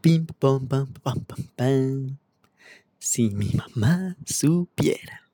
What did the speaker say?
Pim, pam, pam, pam, pam, pam. Si mi mamá supiera.